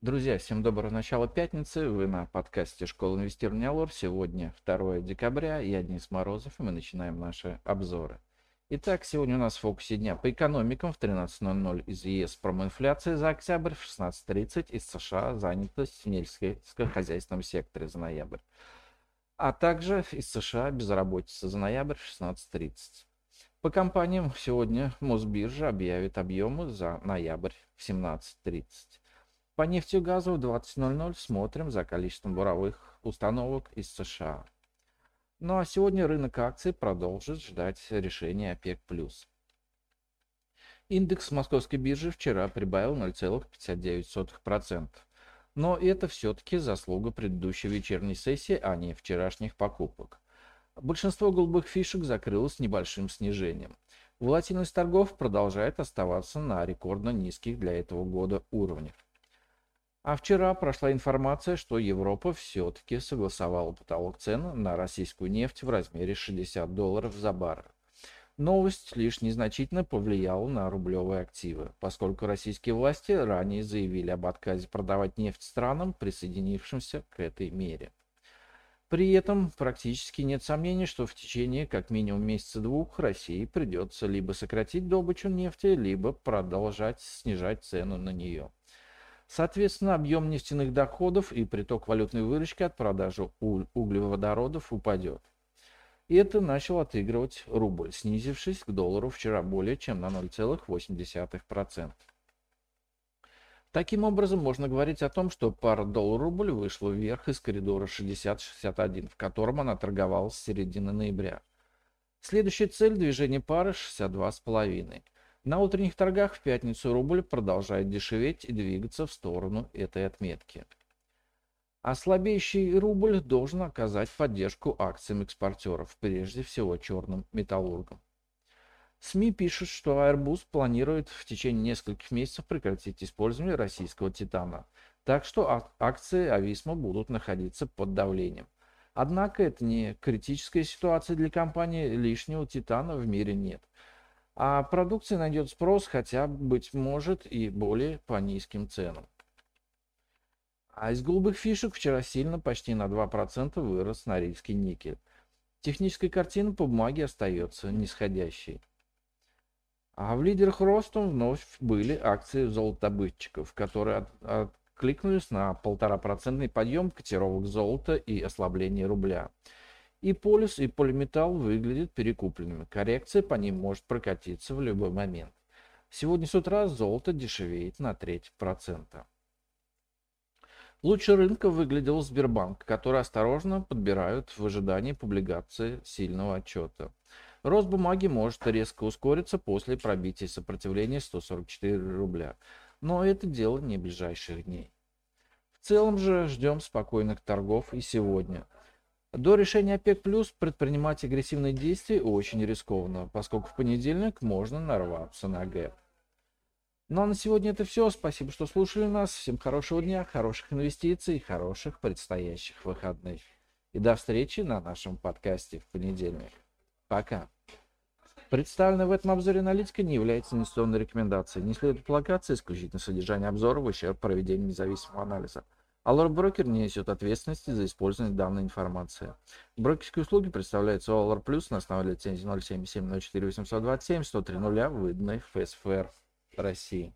Друзья, всем доброго начала пятницы. Вы на подкасте «Школа инвестирования Лор». Сегодня 2 декабря. Я Денис Морозов, и мы начинаем наши обзоры. Итак, сегодня у нас в фокусе дня по экономикам в 13.00 из ЕС промоинфляция за октябрь, в 16.30 из США занятость в нельско-хозяйственном секторе за ноябрь. А также из США безработица за ноябрь в 16.30. По компаниям сегодня Мосбиржа объявит объемы за ноябрь в 17.30. По нефти и газу в 20.00 смотрим за количеством буровых установок из США. Ну а сегодня рынок акций продолжит ждать решения ОПЕК+. Индекс московской биржи вчера прибавил 0,59%. Но это все-таки заслуга предыдущей вечерней сессии, а не вчерашних покупок. Большинство голубых фишек закрылось небольшим снижением. Волатильность торгов продолжает оставаться на рекордно низких для этого года уровнях. А вчера прошла информация, что Европа все-таки согласовала потолок цен на российскую нефть в размере 60 долларов за баррель. Новость лишь незначительно повлияла на рублевые активы, поскольку российские власти ранее заявили об отказе продавать нефть странам, присоединившимся к этой мере. При этом практически нет сомнений, что в течение как минимум месяца-двух России придется либо сократить добычу нефти, либо продолжать снижать цену на нее. Соответственно, объем нефтяных доходов и приток валютной выручки от продажи углеводородов упадет. И это начал отыгрывать рубль, снизившись к доллару вчера более чем на 0,8%. Таким образом, можно говорить о том, что пара доллар-рубль вышла вверх из коридора 60-61, в котором она торговалась с середины ноября. Следующая цель движения пары 62,5. На утренних торгах в пятницу рубль продолжает дешеветь и двигаться в сторону этой отметки. А слабеющий рубль должен оказать поддержку акциям экспортеров, прежде всего черным металлургам. СМИ пишут, что Airbus планирует в течение нескольких месяцев прекратить использование российского титана, так что акции Ависма будут находиться под давлением. Однако это не критическая ситуация для компании, лишнего титана в мире нет – а продукция найдет спрос хотя, быть может, и более по низким ценам. А из голубых фишек вчера сильно, почти на 2% вырос норильский никель. Техническая картина по бумаге остается нисходящей. А в лидерах ростом вновь были акции золотодобытчиков, которые от, откликнулись на полтора-процентный подъем котировок золота и ослабление рубля. И полис, и полиметалл выглядят перекупленными. Коррекция по ним может прокатиться в любой момент. Сегодня с утра золото дешевеет на треть процента. Лучше рынка выглядел Сбербанк, который осторожно подбирают в ожидании публикации сильного отчета. Рост бумаги может резко ускориться после пробития сопротивления 144 рубля. Но это дело не ближайших дней. В целом же ждем спокойных торгов и сегодня – до решения ОПЕК+, плюс предпринимать агрессивные действия очень рискованно, поскольку в понедельник можно нарваться на гэп. Ну а на сегодня это все. Спасибо, что слушали нас. Всем хорошего дня, хороших инвестиций, хороших предстоящих выходных. И до встречи на нашем подкасте в понедельник. Пока. Представленная в этом обзоре аналитика не является инвестиционной рекомендацией. Не следует полагаться исключительно содержание обзора в ущерб проведению независимого анализа. Allure Broker не несет ответственности за использование данной информации. Брокерские услуги представляются Allure Plus на основе лицензии 077 04 827 103 0 выданной ФСФР России.